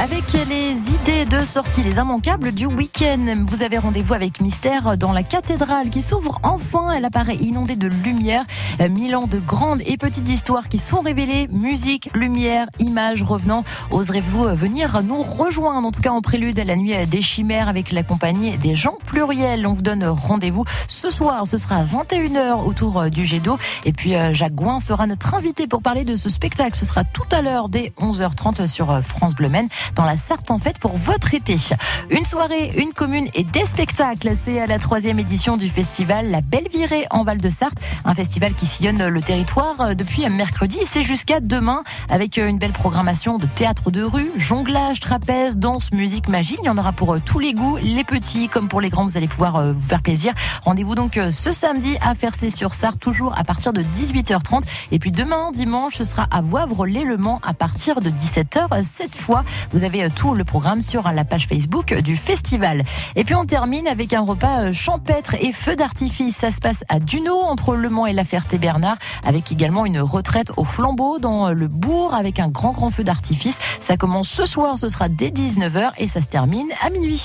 Avec les idées de sortie, les immanquables du week-end, vous avez rendez-vous avec Mystère dans la cathédrale qui s'ouvre enfin. Elle apparaît inondée de lumière. Mille ans de grandes et petites histoires qui sont révélées. Musique, lumière, images revenant. Oserez-vous venir nous rejoindre, en tout cas en prélude à la nuit des chimères avec la compagnie des gens pluriels. On vous donne rendez-vous ce soir. Ce sera à 21h autour du jet d'eau. Et puis Jacques Gouin sera notre invité pour parler de ce spectacle. Ce sera tout à l'heure dès 11h30 sur France Bleu Maine dans la Sarthe en fête pour votre été. Une soirée, une commune et des spectacles. C'est à la troisième édition du festival La Belle Virée en Val de Sarthe. Un festival qui sillonne le territoire depuis mercredi et c'est jusqu'à demain avec une belle programmation de théâtre de rue, jonglage, trapèze, danse, musique, magie. Il y en aura pour tous les goûts, les petits comme pour les grands. Vous allez pouvoir vous faire plaisir. Rendez-vous donc ce samedi à Fercé sur Sarthe, toujours à partir de 18h30. Et puis demain, dimanche, ce sera à Voivre-l'Élement à partir de 17h. Cette fois, vous avez tout le programme sur la page Facebook du festival. Et puis on termine avec un repas champêtre et feu d'artifice. Ça se passe à Duno, entre Le Mans et la Ferté-Bernard, avec également une retraite au flambeau dans le bourg avec un grand grand feu d'artifice. Ça commence ce soir, ce sera dès 19h et ça se termine à minuit.